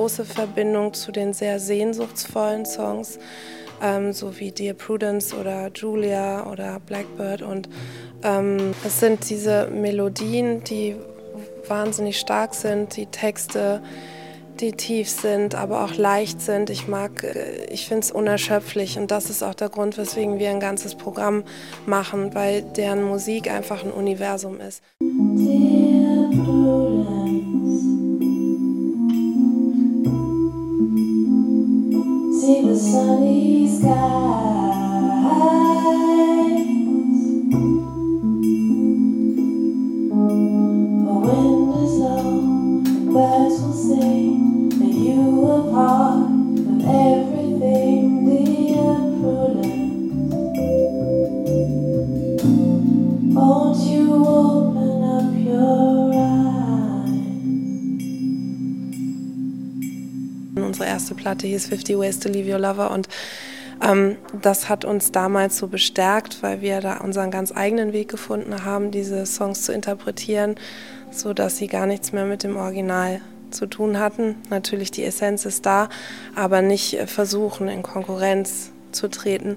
große Verbindung zu den sehr sehnsuchtsvollen Songs, ähm, so wie Dear Prudence oder Julia oder Blackbird. Und ähm, es sind diese Melodien, die wahnsinnig stark sind, die Texte, die tief sind, aber auch leicht sind. Ich mag, äh, ich finde es unerschöpflich und das ist auch der Grund, weswegen wir ein ganzes Programm machen, weil deren Musik einfach ein Universum ist. See the sunny Unsere erste Platte hieß 50 Ways to Leave Your Lover und ähm, das hat uns damals so bestärkt, weil wir da unseren ganz eigenen Weg gefunden haben, diese Songs zu interpretieren, so dass sie gar nichts mehr mit dem Original zu tun hatten. Natürlich die Essenz ist da, aber nicht versuchen in Konkurrenz zu treten.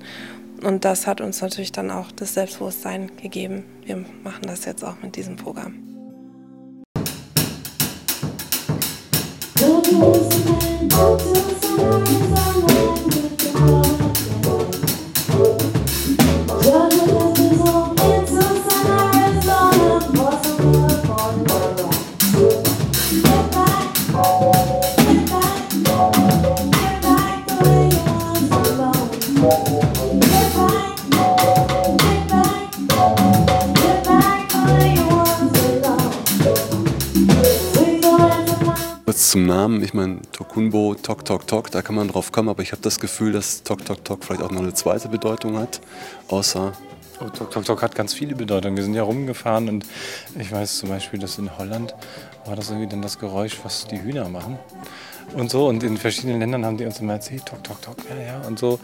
Und das hat uns natürlich dann auch das Selbstbewusstsein gegeben. Wir machen das jetzt auch mit diesem Programm. Someone, someone, someone. Kurz zum Namen, ich meine, Tokunbo, Tok Tok Tok, da kann man drauf kommen, aber ich habe das Gefühl, dass Tok Tok Tok vielleicht auch noch eine zweite Bedeutung hat, außer Oh, Tok Tok Tok hat ganz viele Bedeutungen. Wir sind ja rumgefahren und ich weiß zum Beispiel, dass in Holland war das irgendwie dann das Geräusch, was die Hühner machen und so. Und in verschiedenen Ländern haben die uns immer erzählt, Tok Tok Tok, ja, ja und so.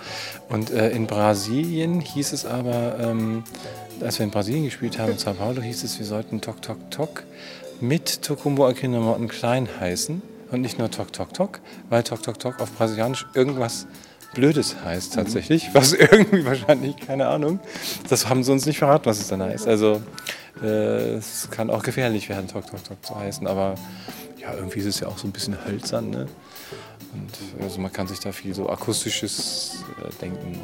Und äh, in Brasilien hieß es aber, ähm, als wir in Brasilien gespielt haben, in Sao Paulo, hieß es, wir sollten Tok Tok Tok mit Tokumbo Akinomoten klein heißen und nicht nur Tok Tok Tok, weil Tok Tok Tok auf Brasilianisch irgendwas Blödes heißt tatsächlich, was irgendwie wahrscheinlich, keine Ahnung, das haben sie uns nicht verraten, was es dann heißt. Also äh, es kann auch gefährlich werden, Tok Tok Tok zu heißen, aber ja, irgendwie ist es ja auch so ein bisschen hölzern, ne? Und also man kann sich da viel so akustisches äh, denken.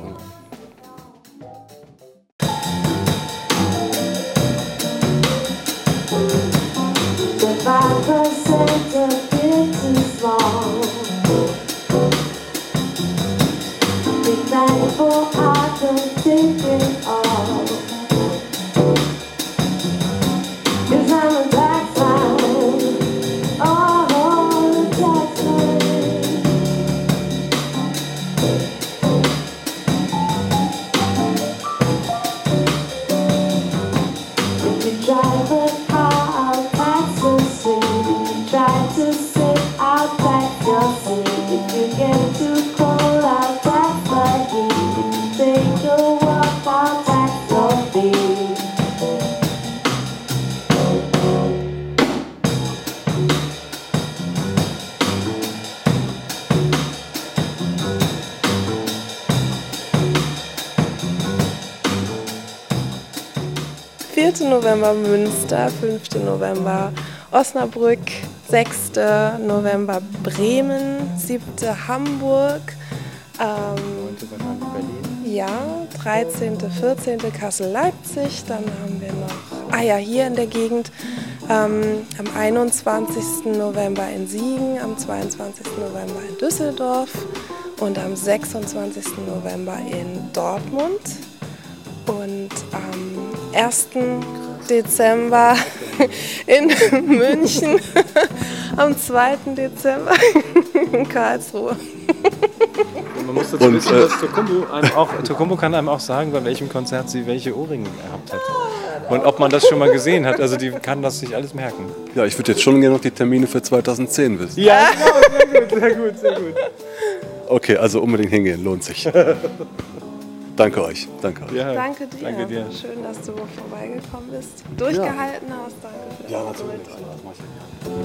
Und, November Münster, 5. November Osnabrück, 6. November Bremen, 7. Hamburg, ähm, ja, 13., 14. Kassel, Leipzig, dann haben wir noch, ah ja, hier in der Gegend, ähm, am 21. November in Siegen, am 22. November in Düsseldorf und am 26. November in Dortmund und am 1. Dezember in München, am 2. Dezember in Karlsruhe. Man muss dazu wissen, äh, dass Tokumbo, einem auch, Tokumbo kann einem auch sagen, bei welchem Konzert sie welche Ohrringe gehabt hat. Und ob man das schon mal gesehen hat. Also die kann das sich alles merken. Ja, ich würde jetzt schon gerne noch die Termine für 2010 wissen. Ja, genau, sehr gut, sehr gut, sehr gut. Okay, also unbedingt hingehen, lohnt sich. Danke euch. Danke euch. Ja, danke dir. Danke dir. Schön, dass du vorbeigekommen bist. Durchgehalten ja. hast. Danke für Ja, natürlich. Das mache ich ja.